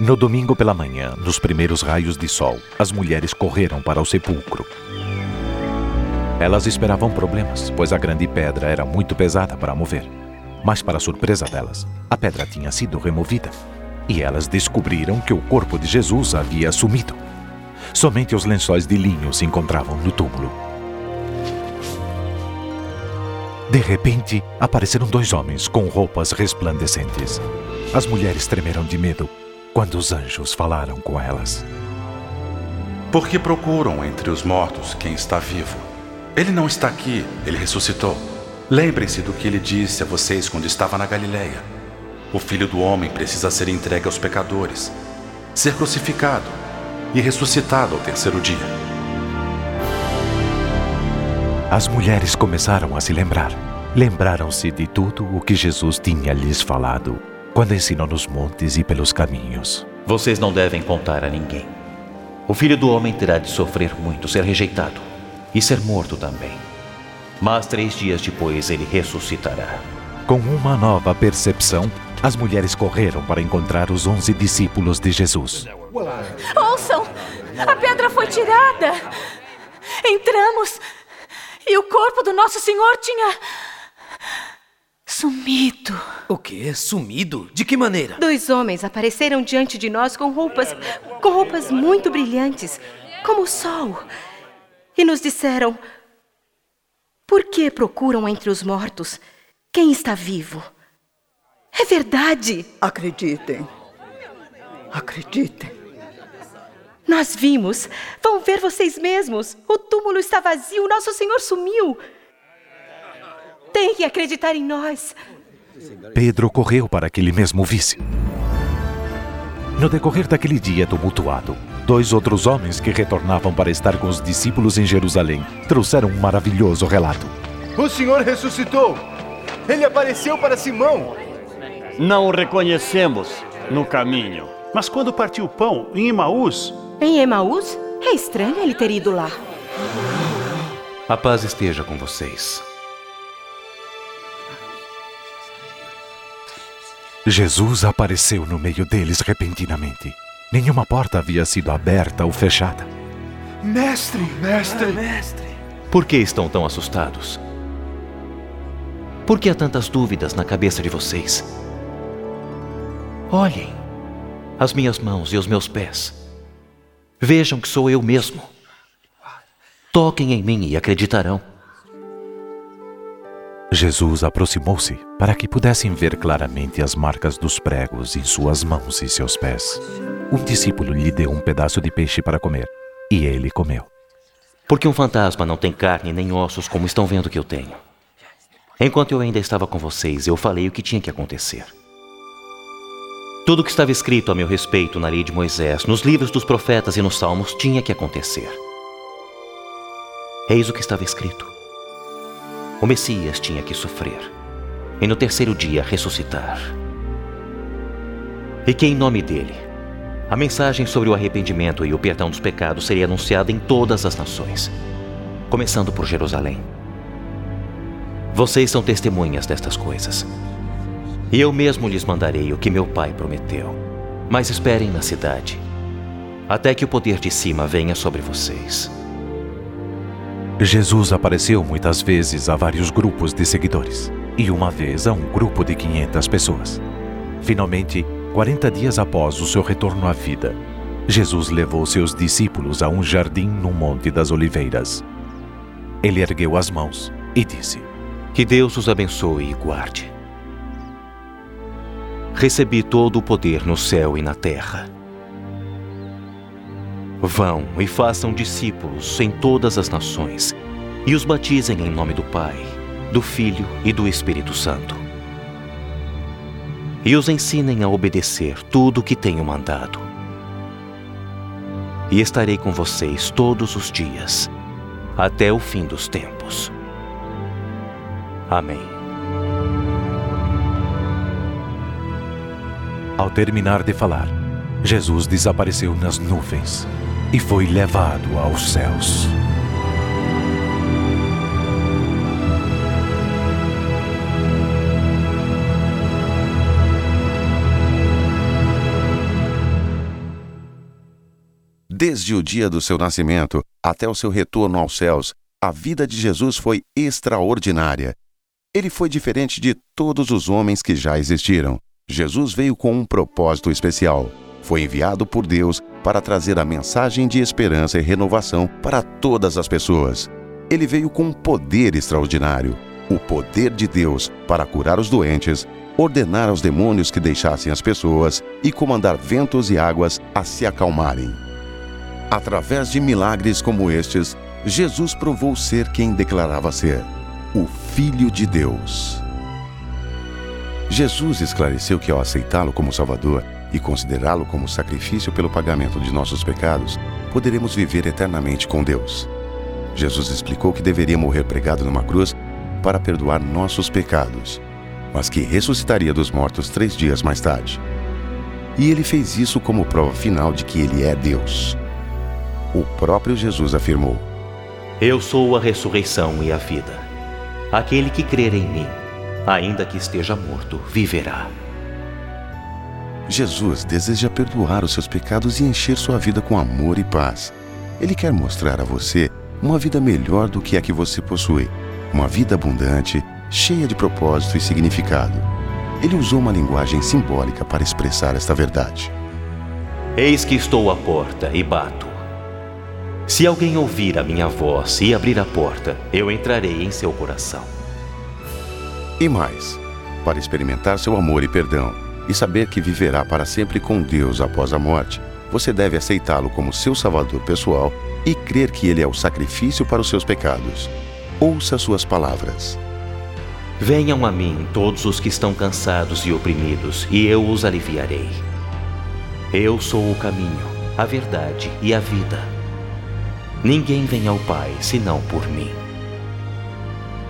No domingo pela manhã, nos primeiros raios de sol, as mulheres correram para o sepulcro. Elas esperavam problemas, pois a grande pedra era muito pesada para mover. Mas, para surpresa delas, a pedra tinha sido removida e elas descobriram que o corpo de Jesus havia sumido. Somente os lençóis de linho se encontravam no túmulo. De repente, apareceram dois homens com roupas resplandecentes. As mulheres tremeram de medo quando os anjos falaram com elas. Por que procuram entre os mortos quem está vivo? Ele não está aqui, ele ressuscitou. Lembrem-se do que ele disse a vocês quando estava na Galileia. O filho do homem precisa ser entregue aos pecadores, ser crucificado e ressuscitado ao terceiro dia. As mulheres começaram a se lembrar. Lembraram-se de tudo o que Jesus tinha lhes falado quando ensinou nos montes e pelos caminhos. Vocês não devem contar a ninguém. O filho do homem terá de sofrer muito, ser rejeitado e ser morto também. Mas três dias depois ele ressuscitará. Com uma nova percepção, as mulheres correram para encontrar os onze discípulos de Jesus. Ouçam! A pedra foi tirada! Entramos e o corpo do nosso Senhor tinha. Sumido. O quê? Sumido? De que maneira? Dois homens apareceram diante de nós com roupas. com roupas muito brilhantes, como o sol. E nos disseram: Por que procuram entre os mortos quem está vivo? É verdade. Acreditem. Acreditem. Nós vimos. Vão ver vocês mesmos. O túmulo está vazio. Nosso Senhor sumiu. Tem que acreditar em nós. Pedro correu para que ele mesmo visse. No decorrer daquele dia tumultuado, dois outros homens que retornavam para estar com os discípulos em Jerusalém trouxeram um maravilhoso relato. O Senhor ressuscitou! Ele apareceu para Simão! Não o reconhecemos no caminho. Mas quando partiu o pão em Emaús. Em Emaús? É estranho ele ter ido lá. A paz esteja com vocês. Jesus apareceu no meio deles repentinamente. Nenhuma porta havia sido aberta ou fechada. Mestre, mestre, mestre. Por que estão tão assustados? Por que há tantas dúvidas na cabeça de vocês? Olhem as minhas mãos e os meus pés. Vejam que sou eu mesmo. Toquem em mim e acreditarão. Jesus aproximou-se para que pudessem ver claramente as marcas dos pregos em suas mãos e seus pés. Um discípulo lhe deu um pedaço de peixe para comer, e ele comeu. Porque um fantasma não tem carne nem ossos como estão vendo que eu tenho. Enquanto eu ainda estava com vocês, eu falei o que tinha que acontecer. Tudo o que estava escrito a meu respeito na lei de Moisés, nos livros dos profetas e nos salmos tinha que acontecer. Eis o que estava escrito. O Messias tinha que sofrer e no terceiro dia ressuscitar. E que em nome dele, a mensagem sobre o arrependimento e o perdão dos pecados seria anunciada em todas as nações, começando por Jerusalém. Vocês são testemunhas destas coisas. E eu mesmo lhes mandarei o que meu pai prometeu. Mas esperem na cidade, até que o poder de cima venha sobre vocês. Jesus apareceu muitas vezes a vários grupos de seguidores, e uma vez a um grupo de 500 pessoas. Finalmente, 40 dias após o seu retorno à vida, Jesus levou seus discípulos a um jardim no Monte das Oliveiras. Ele ergueu as mãos e disse: Que Deus os abençoe e guarde. Recebi todo o poder no céu e na terra. Vão e façam discípulos em todas as nações e os batizem em nome do Pai, do Filho e do Espírito Santo. E os ensinem a obedecer tudo o que tenho mandado. E estarei com vocês todos os dias, até o fim dos tempos. Amém. Ao terminar de falar, Jesus desapareceu nas nuvens e foi levado aos céus. Desde o dia do seu nascimento até o seu retorno aos céus, a vida de Jesus foi extraordinária. Ele foi diferente de todos os homens que já existiram. Jesus veio com um propósito especial. Foi enviado por Deus para trazer a mensagem de esperança e renovação para todas as pessoas. Ele veio com um poder extraordinário o poder de Deus para curar os doentes, ordenar aos demônios que deixassem as pessoas e comandar ventos e águas a se acalmarem. Através de milagres como estes, Jesus provou ser quem declarava ser: o Filho de Deus. Jesus esclareceu que ao aceitá-lo como Salvador e considerá-lo como sacrifício pelo pagamento de nossos pecados, poderemos viver eternamente com Deus. Jesus explicou que deveria morrer pregado numa cruz para perdoar nossos pecados, mas que ressuscitaria dos mortos três dias mais tarde. E ele fez isso como prova final de que ele é Deus. O próprio Jesus afirmou: Eu sou a ressurreição e a vida. Aquele que crer em mim, ainda que esteja morto, viverá. Jesus deseja perdoar os seus pecados e encher sua vida com amor e paz. Ele quer mostrar a você uma vida melhor do que a que você possui uma vida abundante, cheia de propósito e significado. Ele usou uma linguagem simbólica para expressar esta verdade. Eis que estou à porta e bato. Se alguém ouvir a minha voz e abrir a porta, eu entrarei em seu coração. E mais, para experimentar seu amor e perdão e saber que viverá para sempre com Deus após a morte, você deve aceitá-lo como seu salvador pessoal e crer que ele é o sacrifício para os seus pecados. Ouça suas palavras. Venham a mim todos os que estão cansados e oprimidos, e eu os aliviarei. Eu sou o caminho, a verdade e a vida. Ninguém vem ao Pai senão por mim.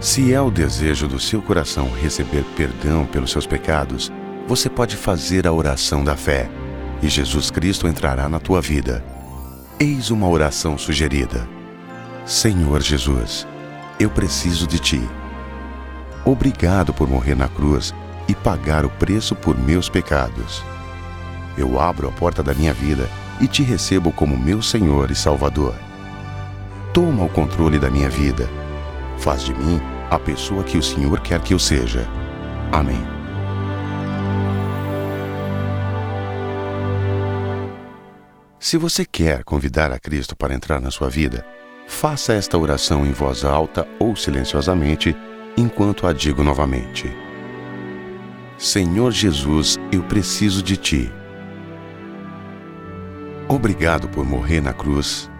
Se é o desejo do seu coração receber perdão pelos seus pecados, você pode fazer a oração da fé e Jesus Cristo entrará na tua vida. Eis uma oração sugerida. Senhor Jesus, eu preciso de ti. Obrigado por morrer na cruz e pagar o preço por meus pecados. Eu abro a porta da minha vida e te recebo como meu Senhor e Salvador. Toma o controle da minha vida. Faz de mim a pessoa que o Senhor quer que eu seja. Amém. Se você quer convidar a Cristo para entrar na sua vida, Faça esta oração em voz alta ou silenciosamente, enquanto a digo novamente. Senhor Jesus, eu preciso de Ti. Obrigado por morrer na cruz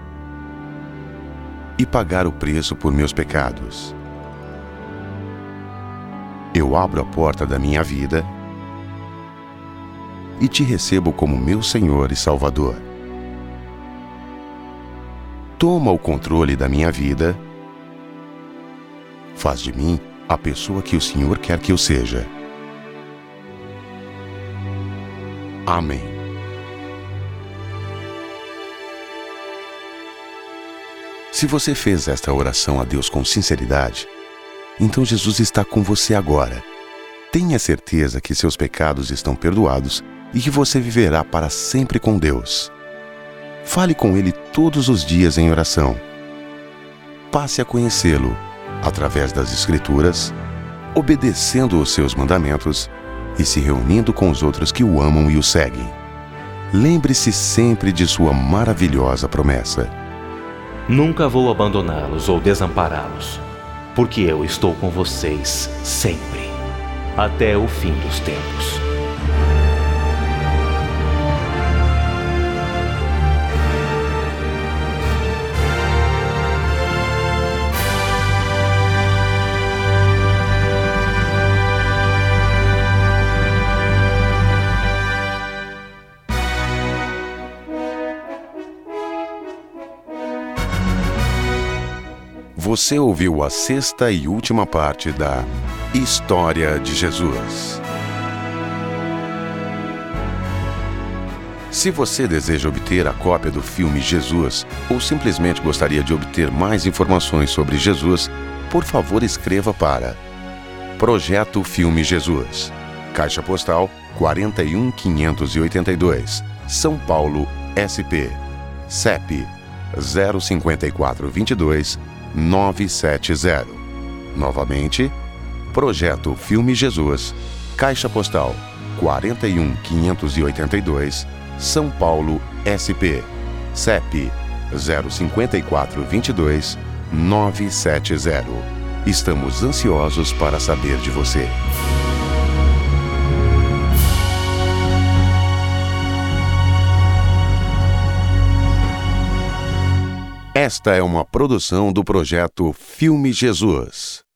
e pagar o preço por meus pecados. Eu abro a porta da minha vida e te recebo como meu Senhor e Salvador toma o controle da minha vida, faz de mim a pessoa que o Senhor quer que eu seja. Amém. Se você fez esta oração a Deus com sinceridade, então Jesus está com você agora. Tenha certeza que seus pecados estão perdoados e que você viverá para sempre com Deus. Fale com Ele todos os dias em oração. Passe a conhecê-lo através das Escrituras, obedecendo os seus mandamentos e se reunindo com os outros que o amam e o seguem. Lembre-se sempre de sua maravilhosa promessa. Nunca vou abandoná-los ou desampará-los, porque eu estou com vocês sempre, até o fim dos tempos. Você ouviu a sexta e última parte da História de Jesus. Se você deseja obter a cópia do filme Jesus ou simplesmente gostaria de obter mais informações sobre Jesus, por favor escreva para Projeto Filme Jesus, Caixa Postal 41582, São Paulo, SP CEP 05422 970. Novamente, Projeto Filme Jesus, Caixa Postal 41582, São Paulo, SP. CEP 05422 970. Estamos ansiosos para saber de você. Esta é uma produção do projeto Filme Jesus.